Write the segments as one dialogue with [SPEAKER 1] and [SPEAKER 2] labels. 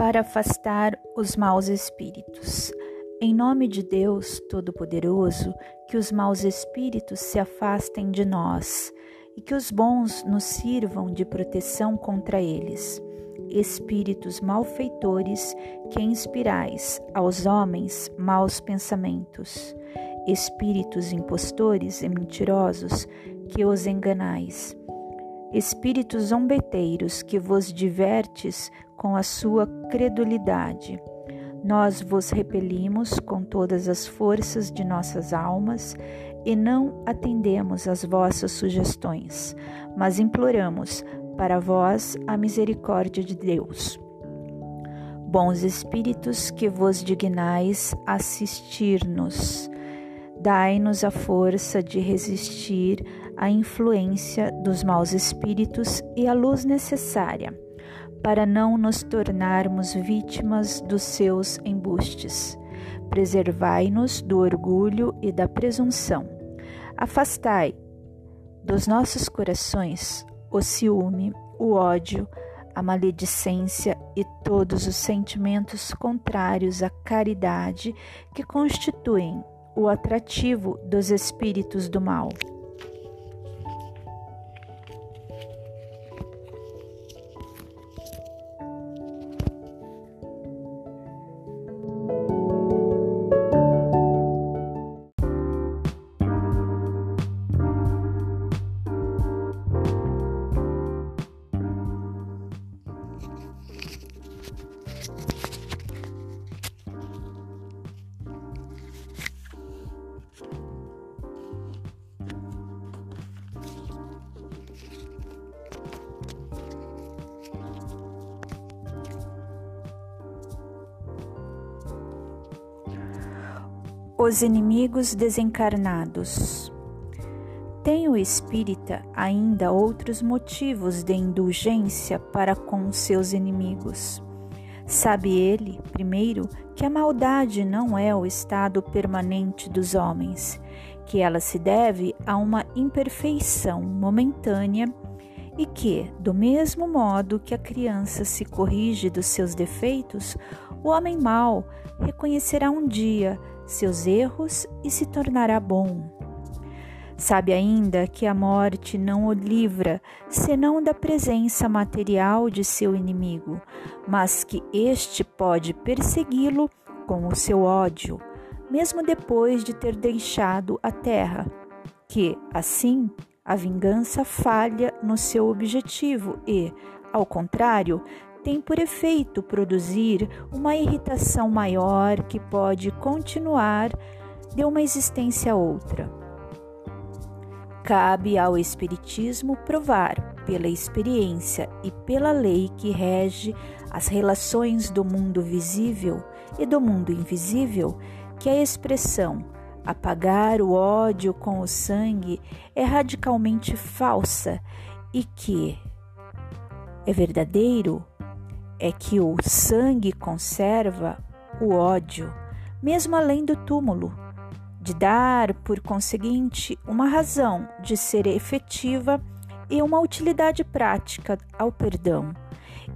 [SPEAKER 1] para afastar os maus espíritos. Em nome de Deus Todo-Poderoso, que os maus espíritos se afastem de nós e que os bons nos sirvam de proteção contra eles. Espíritos malfeitores que inspirais aos homens maus pensamentos, espíritos impostores e mentirosos que os enganais espíritos zombeteiros que vos divertes com a sua credulidade. Nós vos repelimos com todas as forças de nossas almas e não atendemos às vossas sugestões, mas imploramos para vós a misericórdia de Deus. Bons espíritos que vos dignais assistir-nos, dai-nos a força de resistir à influência dos maus espíritos e a luz necessária para não nos tornarmos vítimas dos seus embustes. Preservai-nos do orgulho e da presunção. Afastai dos nossos corações o ciúme, o ódio, a maledicência e todos os sentimentos contrários à caridade que constituem o atrativo dos espíritos do mal. Os inimigos desencarnados. Tem o espírita ainda outros motivos de indulgência para com seus inimigos. Sabe ele, primeiro, que a maldade não é o estado permanente dos homens, que ela se deve a uma imperfeição momentânea e que, do mesmo modo que a criança se corrige dos seus defeitos, o homem mau reconhecerá um dia seus erros e se tornará bom. Sabe ainda que a morte não o livra senão da presença material de seu inimigo, mas que este pode persegui-lo com o seu ódio, mesmo depois de ter deixado a terra, que, assim, a vingança falha no seu objetivo e, ao contrário, tem por efeito produzir uma irritação maior que pode continuar de uma existência a outra. Cabe ao Espiritismo provar, pela experiência e pela lei que rege as relações do mundo visível e do mundo invisível, que a expressão apagar o ódio com o sangue é radicalmente falsa e que é verdadeiro é que o sangue conserva o ódio, mesmo além do túmulo, de dar, por conseguinte, uma razão de ser efetiva e uma utilidade prática ao perdão,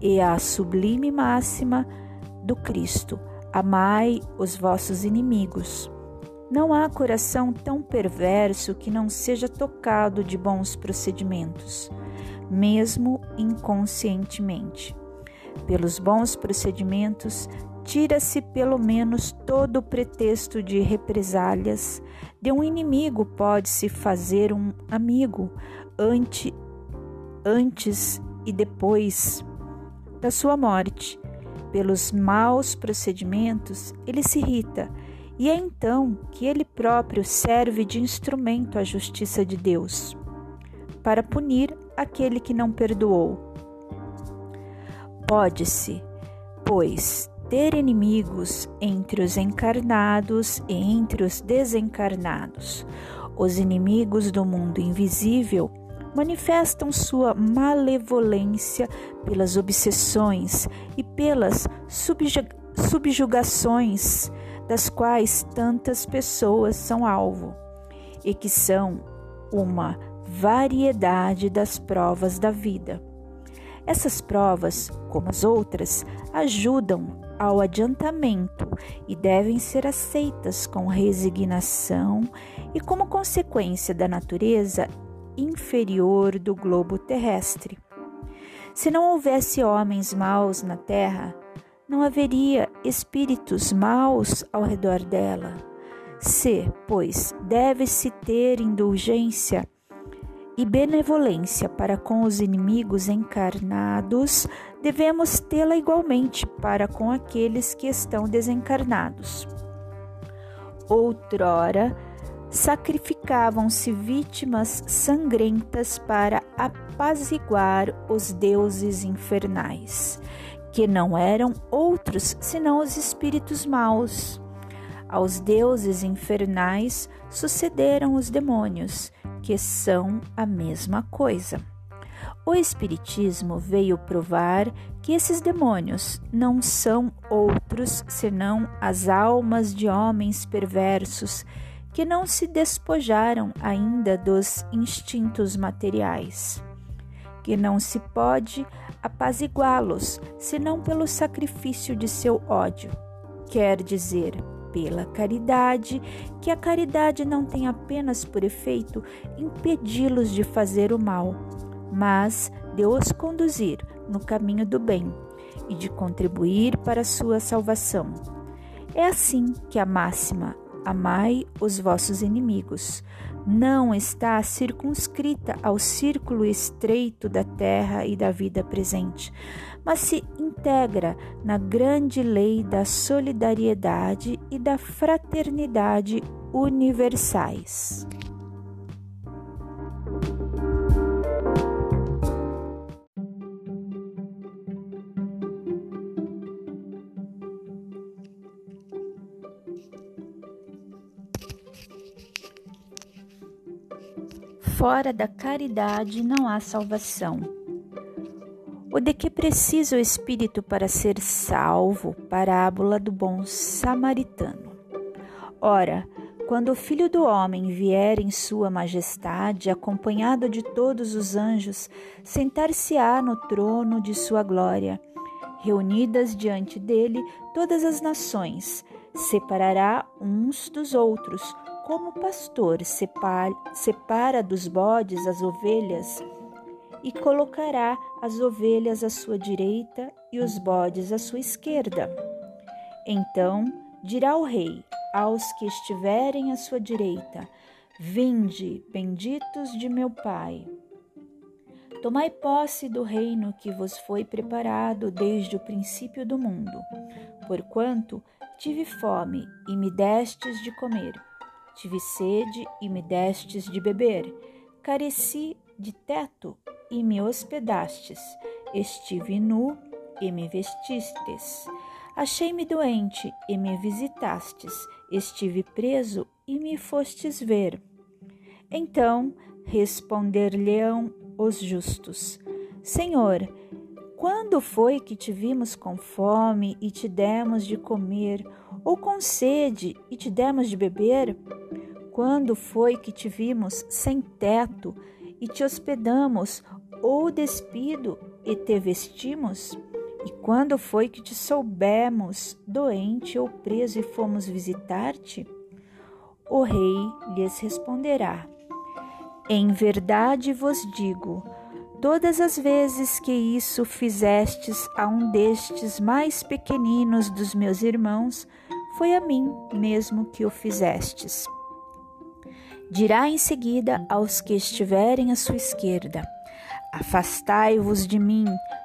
[SPEAKER 1] e a sublime máxima do Cristo: amai os vossos inimigos. Não há coração tão perverso que não seja tocado de bons procedimentos, mesmo inconscientemente. Pelos bons procedimentos, tira-se pelo menos todo o pretexto de represálias. De um inimigo pode-se fazer um amigo ante, antes e depois da sua morte. Pelos maus procedimentos, ele se irrita, e é então que ele próprio serve de instrumento à justiça de Deus, para punir aquele que não perdoou Pode-se, pois, ter inimigos entre os encarnados e entre os desencarnados. Os inimigos do mundo invisível manifestam sua malevolência pelas obsessões e pelas subjugações das quais tantas pessoas são alvo, e que são uma variedade das provas da vida. Essas provas, como as outras, ajudam ao adiantamento e devem ser aceitas com resignação e como consequência da natureza inferior do globo terrestre. Se não houvesse homens maus na terra, não haveria espíritos maus ao redor dela. Se, pois, deve-se ter indulgência e benevolência para com os inimigos encarnados, devemos tê-la igualmente para com aqueles que estão desencarnados. Outrora, sacrificavam-se vítimas sangrentas para apaziguar os deuses infernais, que não eram outros senão os espíritos maus. Aos deuses infernais sucederam os demônios, que são a mesma coisa. O Espiritismo veio provar que esses demônios não são outros senão as almas de homens perversos que não se despojaram ainda dos instintos materiais, que não se pode apaziguá-los senão pelo sacrifício de seu ódio, quer dizer, pela caridade, que a caridade não tem apenas por efeito impedi-los de fazer o mal, mas de os conduzir no caminho do bem e de contribuir para a sua salvação. É assim que a máxima Amai os vossos inimigos não está circunscrita ao círculo estreito da terra e da vida presente, mas se integra na grande lei da solidariedade e da fraternidade universais. Fora da caridade não há salvação. O de que precisa o espírito para ser salvo? Parábola do bom samaritano. Ora, quando o Filho do Homem vier em sua majestade, acompanhado de todos os anjos, sentar-se-á no trono de sua glória. Reunidas diante dele todas as nações, separará uns dos outros, como o pastor separa, separa dos bodes as ovelhas e colocará as ovelhas à sua direita e os bodes à sua esquerda. Então dirá o rei aos que estiverem à sua direita: Vinde, benditos de meu Pai. Tomai posse do reino que vos foi preparado desde o princípio do mundo, porquanto tive fome e me destes de comer, tive sede e me destes de beber, careci de teto e me hospedastes. Estive nu e me vestistes. Achei-me doente e me visitastes. Estive preso e me fostes ver. Então responder-lhe-ão os justos: Senhor, quando foi que te vimos com fome e te demos de comer, ou com sede e te demos de beber? Quando foi que te vimos sem teto e te hospedamos, ou despido e te vestimos? E quando foi que te soubemos doente ou preso e fomos visitar-te? O rei lhes responderá: Em verdade vos digo, todas as vezes que isso fizestes a um destes mais pequeninos dos meus irmãos, foi a mim mesmo que o fizestes. Dirá em seguida aos que estiverem à sua esquerda: Afastai-vos de mim,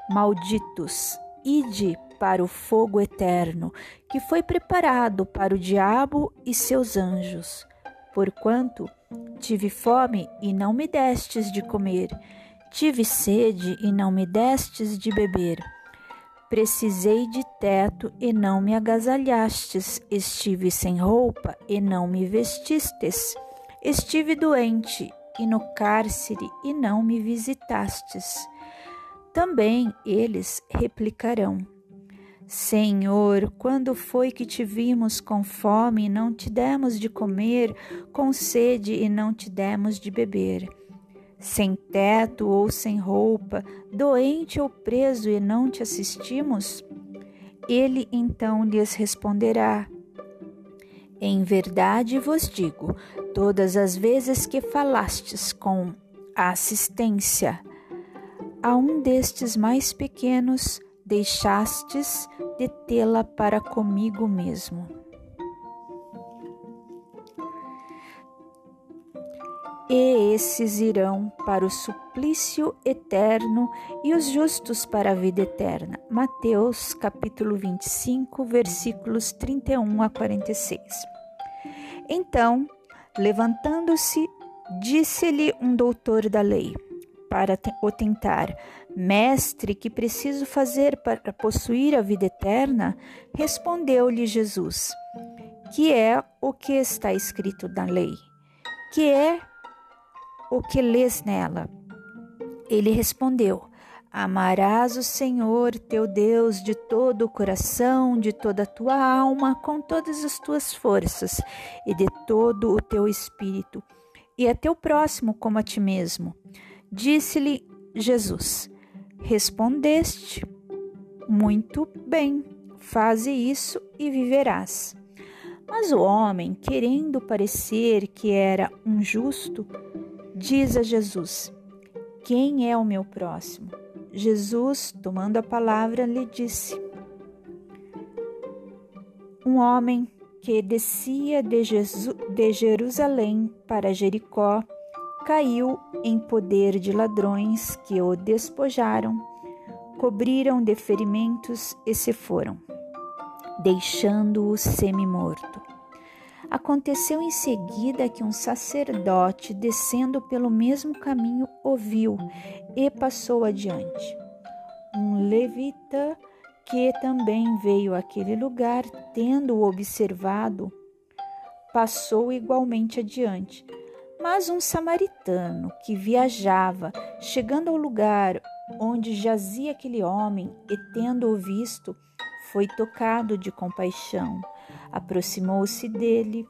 [SPEAKER 1] malditos, ide para o fogo eterno, que foi preparado para o diabo e seus anjos. Porquanto tive fome e não me destes de comer, tive sede e não me destes de beber. Precisei de teto e não me agasalhastes, estive sem roupa e não me vestistes. Estive doente e no cárcere e não me visitastes. Também eles replicarão: Senhor, quando foi que te vimos com fome e não te demos de comer, com sede e não te demos de beber? Sem teto ou sem roupa, doente ou preso e não te assistimos? Ele então lhes responderá: Em verdade vos digo, todas as vezes que falastes com assistência a um destes mais pequenos, deixastes de tê-la para comigo mesmo. E esses irão para o suplício eterno e os justos para a vida eterna. Mateus capítulo 25, versículos 31 a 46. Então, levantando-se, disse-lhe um doutor da lei, para o tentar: Mestre, que preciso fazer para possuir a vida eterna? Respondeu-lhe Jesus: Que é o que está escrito na lei? Que é o que lês nela? Ele respondeu: Amarás o Senhor teu Deus de todo o coração, de toda a tua alma, com todas as tuas forças e de todo o teu espírito, e a teu próximo como a ti mesmo. Disse-lhe Jesus: Respondeste, muito bem, faze isso e viverás. Mas o homem, querendo parecer que era um justo, diz a Jesus: Quem é o meu próximo? Jesus, tomando a palavra, lhe disse: Um homem que descia de, Jesus, de Jerusalém para Jericó caiu em poder de ladrões que o despojaram, cobriram de ferimentos e se foram, deixando-o semi-morto. Aconteceu em seguida que um sacerdote, descendo pelo mesmo caminho, ouviu e passou adiante. Um levita que também veio àquele lugar, tendo-o observado, passou igualmente adiante. Mas um samaritano que viajava, chegando ao lugar onde jazia aquele homem e tendo-o visto, foi tocado de compaixão Aproximou-se dele,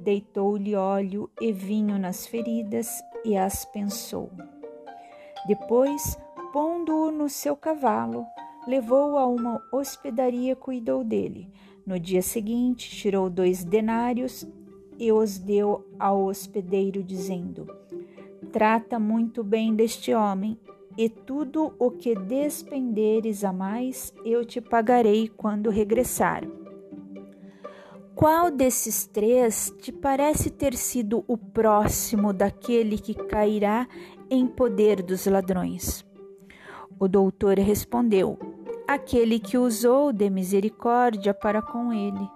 [SPEAKER 1] deitou-lhe óleo e vinho nas feridas e as pensou. Depois, pondo-o no seu cavalo, levou-o a uma hospedaria e cuidou dele. No dia seguinte, tirou dois denários e os deu ao hospedeiro, dizendo: Trata muito bem deste homem, e tudo o que despenderes a mais eu te pagarei quando regressar. Qual desses três te parece ter sido o próximo daquele que cairá em poder dos ladrões? O doutor respondeu: Aquele que usou de misericórdia para com ele.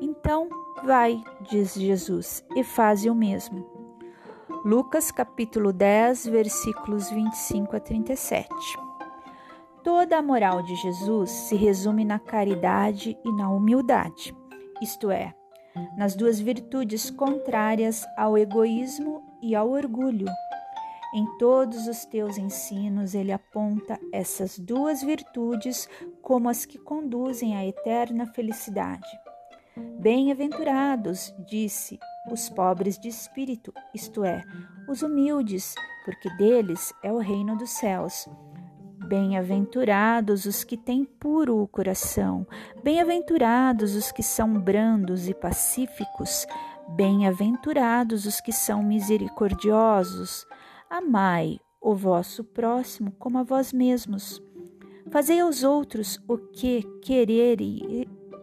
[SPEAKER 1] Então, vai, diz Jesus, e faze o mesmo. Lucas capítulo 10, versículos 25 a 37. Toda a moral de Jesus se resume na caridade e na humildade isto é, nas duas virtudes contrárias ao egoísmo e ao orgulho. Em todos os teus ensinos, ele aponta essas duas virtudes como as que conduzem à eterna felicidade. Bem-aventurados, disse, os pobres de espírito, isto é, os humildes, porque deles é o reino dos céus. Bem-aventurados os que têm puro o coração, bem-aventurados os que são brandos e pacíficos, bem-aventurados os que são misericordiosos. Amai o vosso próximo como a vós mesmos. Fazei aos outros o que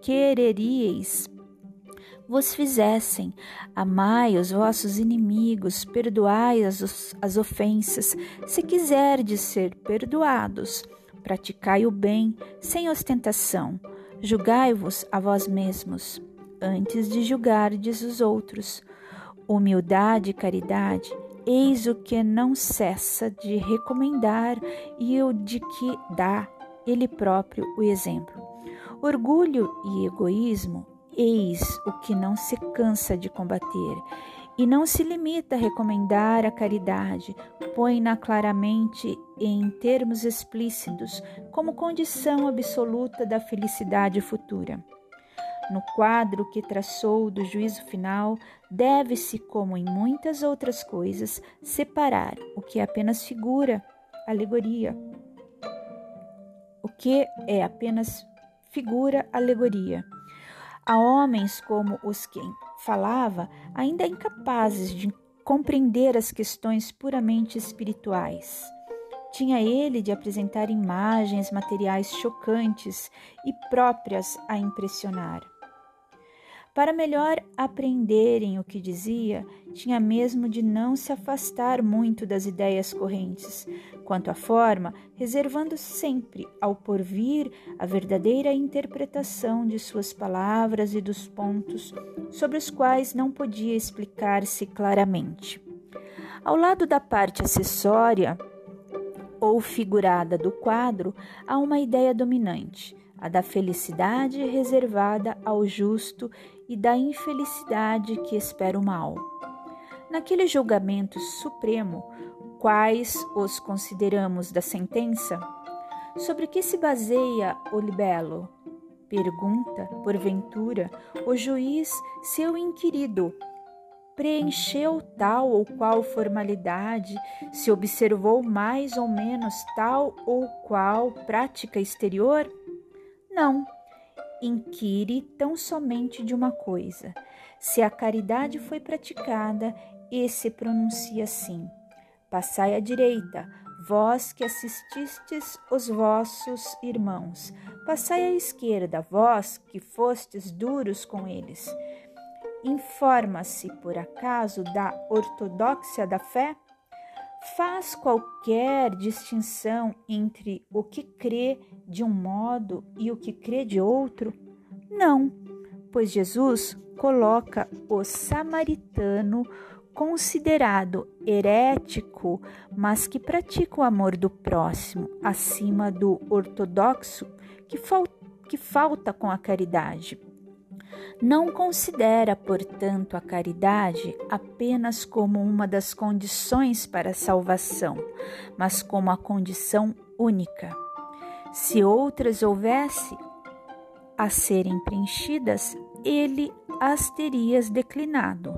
[SPEAKER 1] quereríeis vos fizessem. Amai os vossos inimigos, perdoai as, as ofensas, se quiserdes ser perdoados. Praticai o bem sem ostentação. Julgai-vos a vós mesmos, antes de julgardes os outros. Humildade e caridade, eis o que não cessa de recomendar e o de que dá ele próprio o exemplo. Orgulho e egoísmo Eis o que não se cansa de combater e não se limita a recomendar a caridade, põe-na claramente em termos explícitos como condição absoluta da felicidade futura. no quadro que traçou do juízo final, deve-se, como em muitas outras coisas, separar o que é apenas figura, alegoria. O que é apenas figura, alegoria. Há homens como os que falava, ainda incapazes de compreender as questões puramente espirituais. Tinha ele de apresentar imagens materiais chocantes e próprias a impressionar. Para melhor aprenderem o que dizia, tinha mesmo de não se afastar muito das ideias correntes, quanto à forma, reservando sempre ao porvir a verdadeira interpretação de suas palavras e dos pontos sobre os quais não podia explicar-se claramente. Ao lado da parte acessória ou figurada do quadro, há uma ideia dominante, a da felicidade reservada ao justo e da infelicidade que espera o mal. Naquele julgamento supremo, quais os consideramos da sentença? Sobre que se baseia o libelo? Pergunta, porventura, o juiz seu inquirido preencheu tal ou qual formalidade, se observou mais ou menos tal ou qual prática exterior? Não. Inquire tão somente de uma coisa: se a caridade foi praticada e se pronuncia assim: Passai à direita, vós que assististes os vossos irmãos. Passai à esquerda, vós que fostes duros com eles. Informa-se, por acaso, da ortodoxia da fé? Faz qualquer distinção entre o que crê de um modo e o que crê de outro? Não, pois Jesus coloca o samaritano considerado herético, mas que pratica o amor do próximo, acima do ortodoxo que, fal que falta com a caridade. Não considera, portanto, a caridade apenas como uma das condições para a salvação, mas como a condição única. Se outras houvesse a serem preenchidas, ele as terias declinado.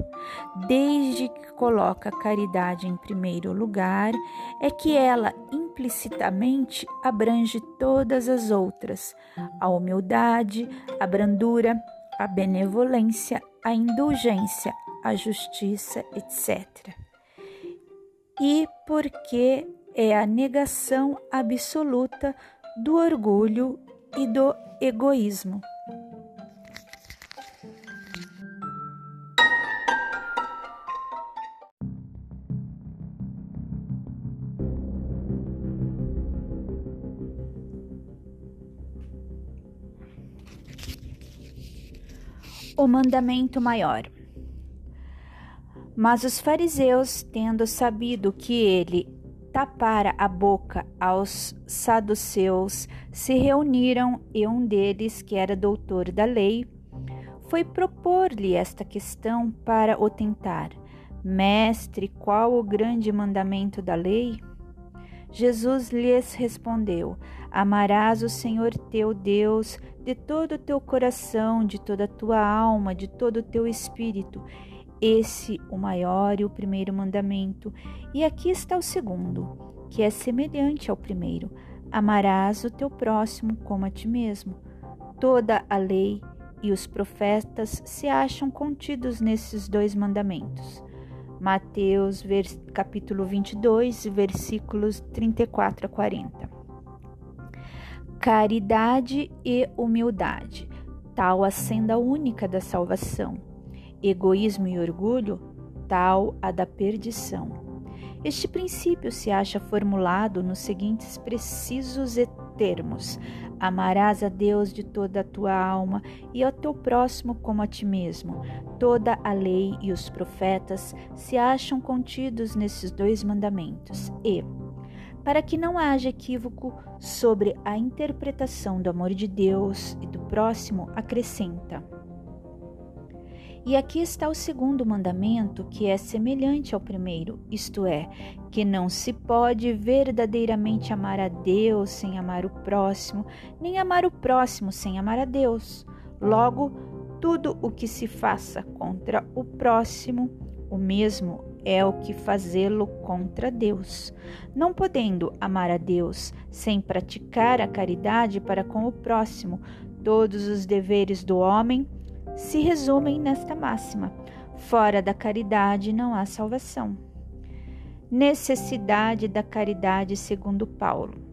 [SPEAKER 1] Desde que coloca a caridade em primeiro lugar, é que ela implicitamente abrange todas as outras: a humildade, a brandura, a benevolência, a indulgência, a justiça, etc. E porque é a negação absoluta do orgulho e do egoísmo. O mandamento maior. Mas os fariseus, tendo sabido que ele tapara a boca aos saduceus, se reuniram e um deles, que era doutor da lei, foi propor-lhe esta questão para o tentar: Mestre, qual o grande mandamento da lei? Jesus lhes respondeu: Amarás o Senhor teu Deus de todo o teu coração, de toda a tua alma, de todo o teu espírito. Esse o maior e o primeiro mandamento. E aqui está o segundo, que é semelhante ao primeiro: Amarás o teu próximo como a ti mesmo. Toda a lei e os profetas se acham contidos nesses dois mandamentos. Mateus capítulo 22, versículos 34 a 40. Caridade e humildade, tal a senda única da salvação. Egoísmo e orgulho, tal a da perdição. Este princípio se acha formulado nos seguintes precisos termos: Amarás a Deus de toda a tua alma e ao teu próximo como a ti mesmo. Toda a lei e os profetas se acham contidos nesses dois mandamentos. E, para que não haja equívoco sobre a interpretação do amor de Deus e do próximo, acrescenta: e aqui está o segundo mandamento, que é semelhante ao primeiro, isto é, que não se pode verdadeiramente amar a Deus sem amar o próximo, nem amar o próximo sem amar a Deus. Logo, tudo o que se faça contra o próximo, o mesmo é o que fazê-lo contra Deus. Não podendo amar a Deus sem praticar a caridade para com o próximo, todos os deveres do homem se resumem nesta máxima: fora da caridade não há salvação. Necessidade da caridade, segundo Paulo.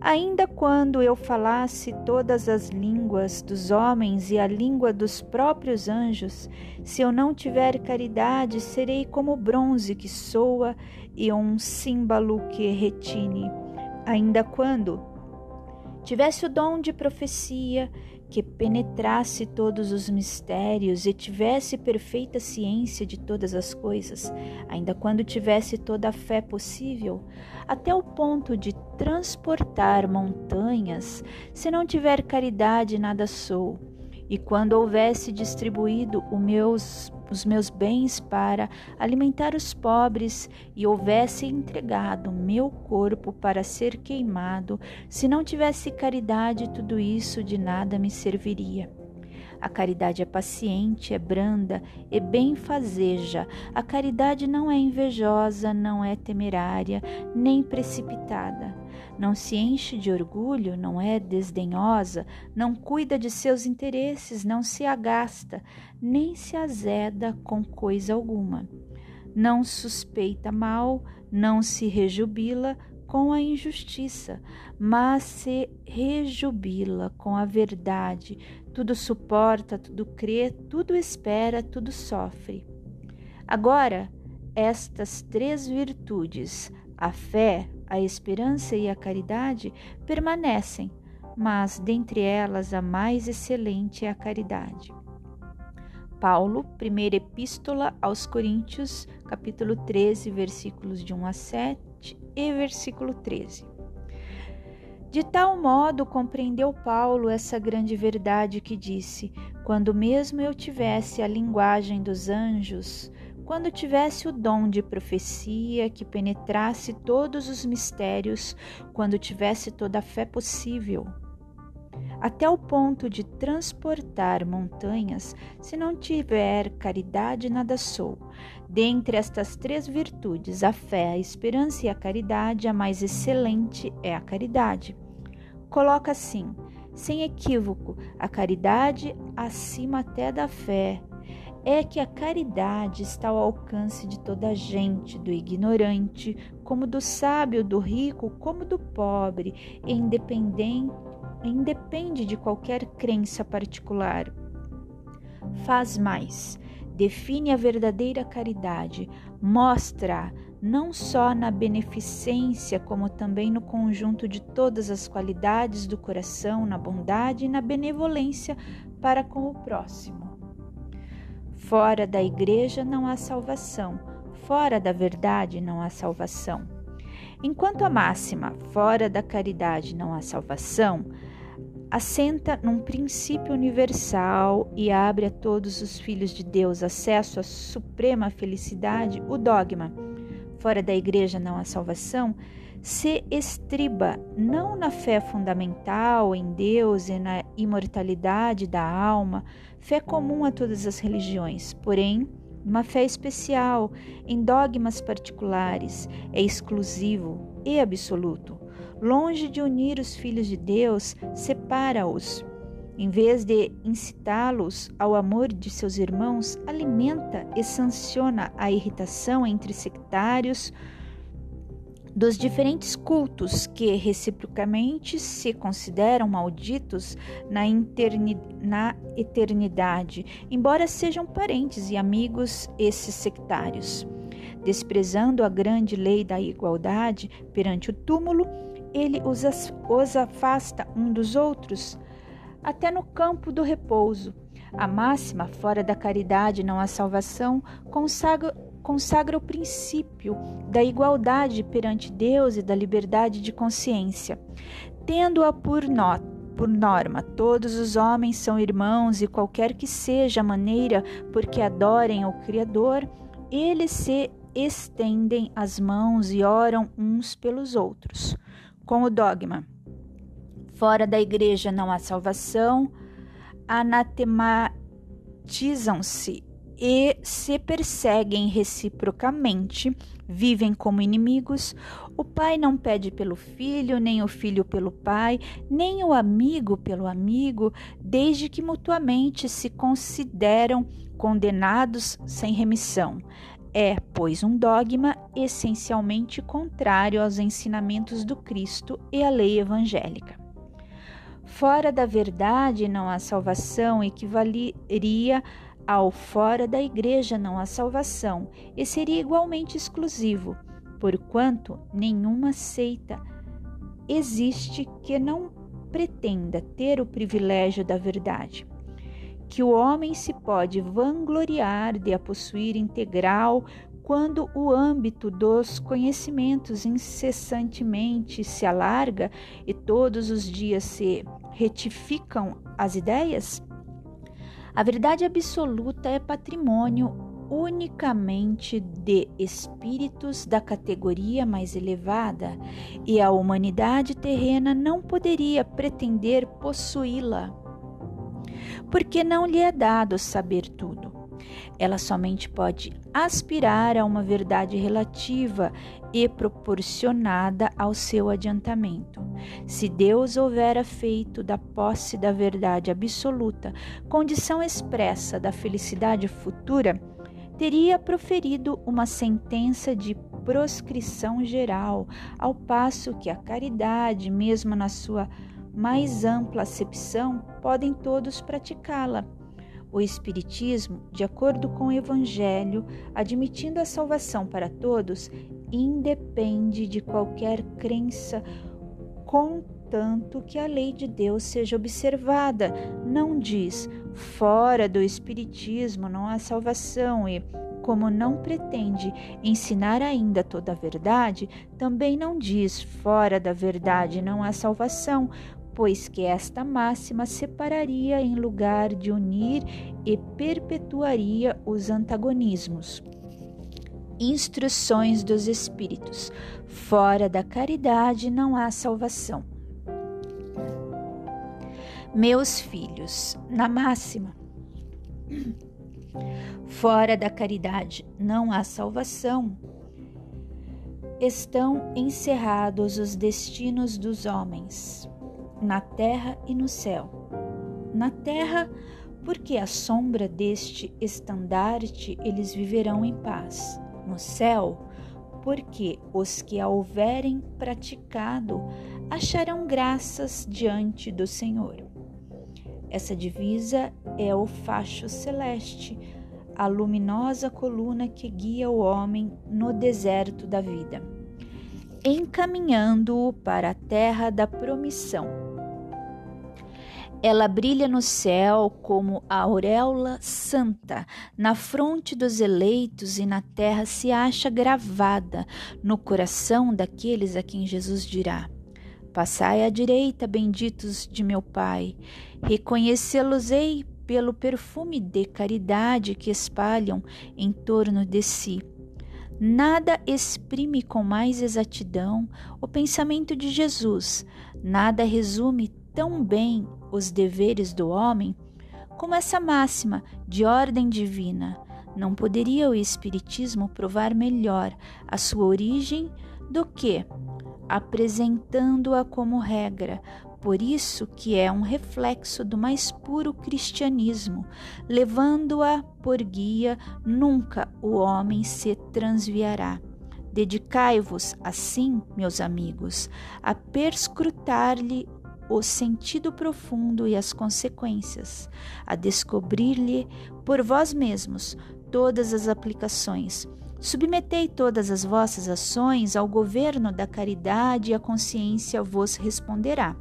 [SPEAKER 1] Ainda quando eu falasse todas as línguas dos homens e a língua dos próprios anjos, se eu não tiver caridade, serei como bronze que soa e um símbolo que retine. Ainda quando tivesse o dom de profecia que penetrasse todos os mistérios e tivesse perfeita ciência de todas as coisas, ainda quando tivesse toda a fé possível, até o ponto de transportar montanhas, se não tiver caridade, nada sou. E quando houvesse distribuído meus, os meus bens para alimentar os pobres e houvesse entregado meu corpo para ser queimado, se não tivesse caridade, tudo isso de nada me serviria. A caridade é paciente, é branda e benfazeja. A caridade não é invejosa, não é temerária, nem precipitada. Não se enche de orgulho, não é desdenhosa, não cuida de seus interesses, não se agasta, nem se azeda com coisa alguma. Não suspeita mal, não se rejubila com a injustiça, mas se rejubila com a verdade, tudo suporta, tudo crê, tudo espera, tudo sofre. Agora, estas três virtudes, a fé, a esperança e a caridade, permanecem, mas dentre elas a mais excelente é a caridade. Paulo, primeira epístola aos Coríntios, capítulo 13, versículos de 1 a 7 e versículo 13. De tal modo compreendeu Paulo essa grande verdade que disse: quando mesmo eu tivesse a linguagem dos anjos, quando tivesse o dom de profecia que penetrasse todos os mistérios, quando tivesse toda a fé possível, até o ponto de transportar montanhas, se não tiver caridade, nada sou. Dentre estas três virtudes, a fé, a esperança e a caridade, a mais excelente é a caridade. Coloca assim, sem equívoco, a caridade acima até da fé. É que a caridade está ao alcance de toda a gente, do ignorante, como do sábio, do rico, como do pobre, e independente, independe de qualquer crença particular. Faz mais define a verdadeira caridade, mostra não só na beneficência, como também no conjunto de todas as qualidades do coração, na bondade e na benevolência para com o próximo. Fora da igreja não há salvação, fora da verdade não há salvação. Enquanto a máxima, fora da caridade não há salvação, assenta num princípio universal e abre a todos os filhos de Deus acesso à suprema felicidade, o dogma. Fora da igreja não há salvação, se estriba não na fé fundamental em Deus e na imortalidade da alma, fé comum a todas as religiões, porém, uma fé especial em dogmas particulares, é exclusivo e absoluto longe de unir os filhos de Deus, separa-os. Em vez de incitá-los ao amor de seus irmãos, alimenta e sanciona a irritação entre sectários dos diferentes cultos que reciprocamente se consideram malditos na, na eternidade, embora sejam parentes e amigos esses sectários. Desprezando a grande lei da igualdade perante o túmulo, ele os, os afasta um dos outros, até no campo do repouso. A máxima, fora da caridade não há salvação, consagra, consagra o princípio da igualdade perante Deus e da liberdade de consciência. Tendo-a por, no, por norma, todos os homens são irmãos e qualquer que seja a maneira por que adorem ao Criador, eles se estendem as mãos e oram uns pelos outros com o dogma. Fora da igreja não há salvação, anatema, hostilizam-se e se perseguem reciprocamente, vivem como inimigos. O pai não pede pelo filho, nem o filho pelo pai, nem o amigo pelo amigo, desde que mutuamente se consideram condenados sem remissão. É, pois, um dogma essencialmente contrário aos ensinamentos do Cristo e à lei evangélica. Fora da verdade não há salvação, equivaleria ao fora da igreja não há salvação e seria igualmente exclusivo, porquanto nenhuma seita existe que não pretenda ter o privilégio da verdade. Que o homem se pode vangloriar de a possuir integral quando o âmbito dos conhecimentos incessantemente se alarga e todos os dias se retificam as ideias? A verdade absoluta é patrimônio unicamente de espíritos da categoria mais elevada e a humanidade terrena não poderia pretender possuí-la, porque não lhe é dado saber tudo. Ela somente pode aspirar a uma verdade relativa e proporcionada ao seu adiantamento. Se Deus houvera feito da posse da verdade absoluta condição expressa da felicidade futura, teria proferido uma sentença de proscrição geral, ao passo que a caridade, mesmo na sua mais ampla acepção, podem todos praticá-la o Espiritismo, de acordo com o Evangelho, admitindo a salvação para todos, independe de qualquer crença, contanto que a lei de Deus seja observada. Não diz fora do Espiritismo não há salvação e, como não pretende ensinar ainda toda a verdade, também não diz fora da verdade não há salvação, pois que esta máxima separaria em lugar de unir e perpetuaria os antagonismos. Instruções dos Espíritos: fora da caridade não há salvação. Meus filhos, na máxima, fora da caridade não há salvação, estão encerrados os destinos dos homens na terra e no céu. Na terra, porque à sombra deste estandarte eles viverão em paz. No céu, porque os que a houverem praticado acharão graças diante do Senhor. Essa divisa é o facho celeste, a luminosa coluna que guia o homem no deserto da vida, encaminhando-o para a terra da promissão ela brilha no céu como a auréola santa, na fronte dos eleitos e na terra se acha gravada no coração daqueles a quem Jesus dirá: Passai à direita, benditos de meu Pai, reconhecê-los-ei pelo perfume de caridade que espalham em torno de si. Nada exprime com mais exatidão o pensamento de Jesus, nada resume tão bem os deveres do homem como essa máxima de ordem divina. Não poderia o Espiritismo provar melhor a sua origem do que apresentando-a como regra, por isso que é um reflexo do mais puro cristianismo, levando-a por guia, nunca o homem se transviará. Dedicai-vos, assim, meus amigos, a perscrutar-lhe o sentido profundo e as consequências, a descobrir-lhe por vós mesmos todas as aplicações. Submetei todas as vossas ações ao governo da caridade e a consciência vos responderá.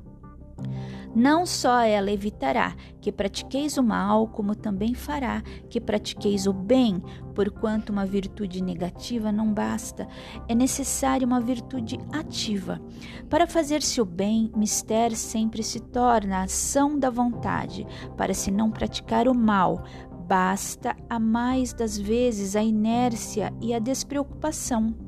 [SPEAKER 1] Não só ela evitará que pratiqueis o mal, como também fará que pratiqueis o bem, porquanto uma virtude negativa não basta, é necessária uma virtude ativa. Para fazer-se o bem, mister sempre se torna a ação da vontade, para se não praticar o mal, basta a mais das vezes a inércia e a despreocupação.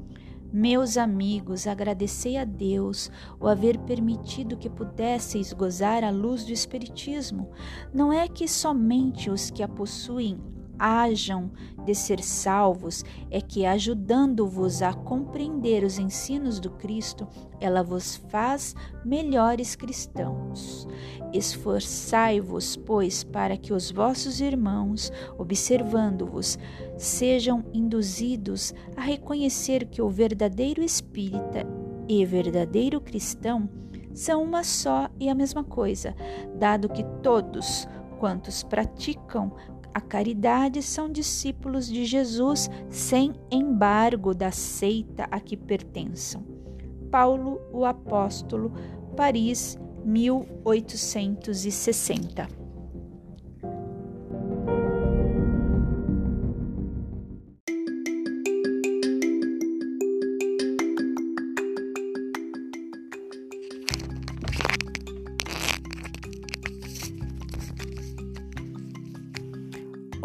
[SPEAKER 1] Meus amigos, agradecei a Deus o haver permitido que pudesseis gozar a luz do Espiritismo. Não é que somente os que a possuem hajam de ser salvos, é que, ajudando-vos a compreender os ensinos do Cristo, ela vos faz melhores cristãos. Esforçai-vos, pois, para que os vossos irmãos, observando-vos, sejam induzidos a reconhecer que o verdadeiro espírita e verdadeiro cristão são uma só e a mesma coisa, dado que todos quantos praticam a caridade são discípulos de Jesus sem embargo da seita a que pertençam. Paulo, o Apóstolo, Paris, 1860.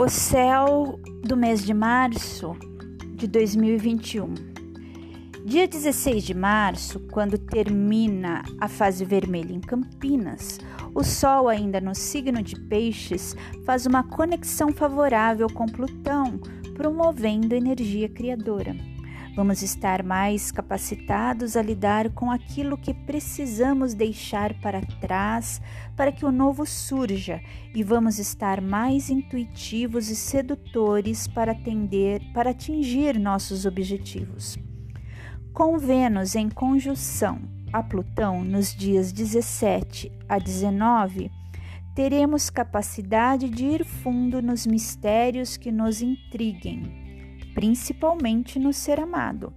[SPEAKER 1] O céu do mês de março de 2021. Dia 16 de março, quando termina a fase vermelha em Campinas, o Sol, ainda no signo de Peixes, faz uma conexão favorável com Plutão, promovendo energia criadora. Vamos estar mais capacitados a lidar com aquilo que precisamos deixar para trás para que o novo surja e vamos estar mais intuitivos e sedutores para atender, para atingir nossos objetivos. Com Vênus em conjunção a Plutão nos dias 17 a 19, teremos capacidade de ir fundo nos mistérios que nos intriguem principalmente no ser amado.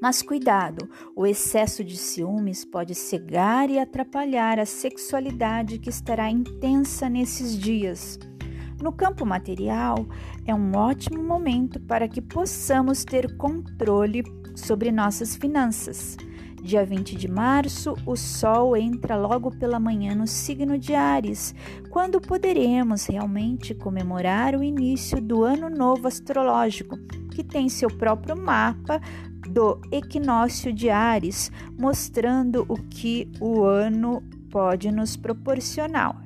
[SPEAKER 1] Mas cuidado, o excesso de ciúmes pode cegar e atrapalhar a sexualidade que estará intensa nesses dias. No campo material, é um ótimo momento para que possamos ter controle sobre nossas finanças. Dia 20 de março, o Sol entra logo pela manhã no signo de Ares, quando poderemos realmente comemorar o início do Ano Novo Astrológico, que tem seu próprio mapa do equinócio de Ares, mostrando o que o ano pode nos proporcionar.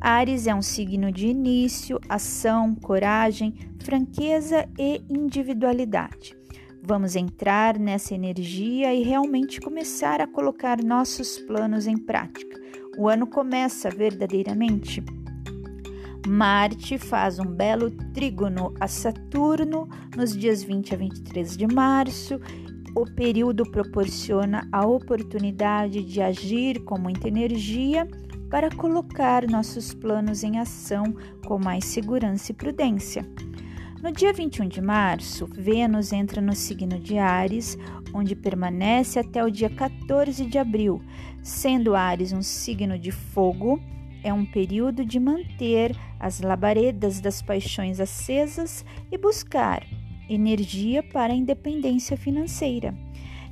[SPEAKER 1] Ares é um signo de início, ação, coragem, franqueza e individualidade. Vamos entrar nessa energia e realmente começar a colocar nossos planos em prática. O ano começa verdadeiramente. Marte faz um belo trígono a Saturno nos dias 20 a 23 de março. O período proporciona a oportunidade de agir com muita energia para colocar nossos planos em ação com mais segurança e prudência. No dia 21 de março, Vênus entra no signo de Ares, onde permanece até o dia 14 de abril. Sendo Ares um signo de fogo, é um período de manter as labaredas das paixões acesas e buscar energia para a independência financeira.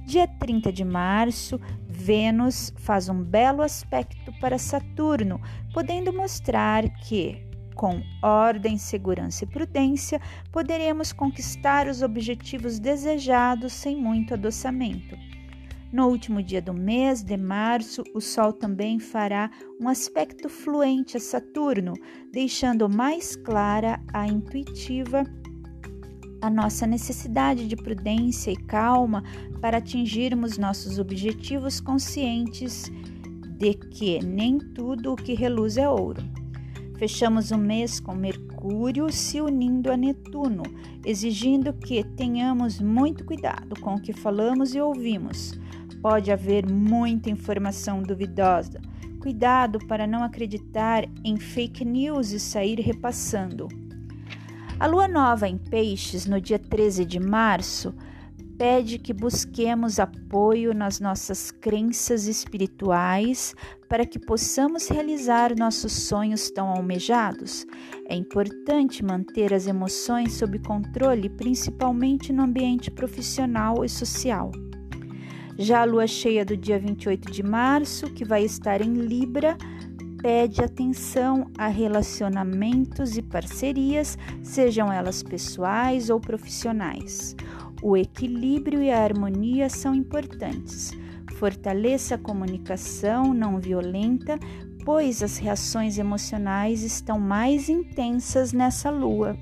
[SPEAKER 1] Dia 30 de março, Vênus faz um belo aspecto para Saturno, podendo mostrar que com ordem, segurança e prudência, poderemos conquistar os objetivos desejados sem muito adoçamento. No último dia do mês de março, o Sol também fará um aspecto fluente a Saturno, deixando mais clara a intuitiva a nossa necessidade de prudência e calma para atingirmos nossos objetivos conscientes de que nem tudo o que reluz é ouro. Fechamos o mês com Mercúrio se unindo a Netuno, exigindo que tenhamos muito cuidado com o que falamos e ouvimos. Pode haver muita informação duvidosa. Cuidado para não acreditar em fake news e sair repassando. A lua nova em Peixes, no dia 13 de março, pede que busquemos apoio nas nossas crenças espirituais para que possamos realizar nossos sonhos tão almejados. É importante manter as emoções sob controle, principalmente no ambiente profissional e social. Já a lua cheia do dia 28 de março, que vai estar em Libra, pede atenção a relacionamentos e parcerias, sejam elas pessoais ou profissionais. O equilíbrio e a harmonia são importantes. Fortaleça a comunicação não violenta, pois as reações emocionais estão mais intensas nessa lua.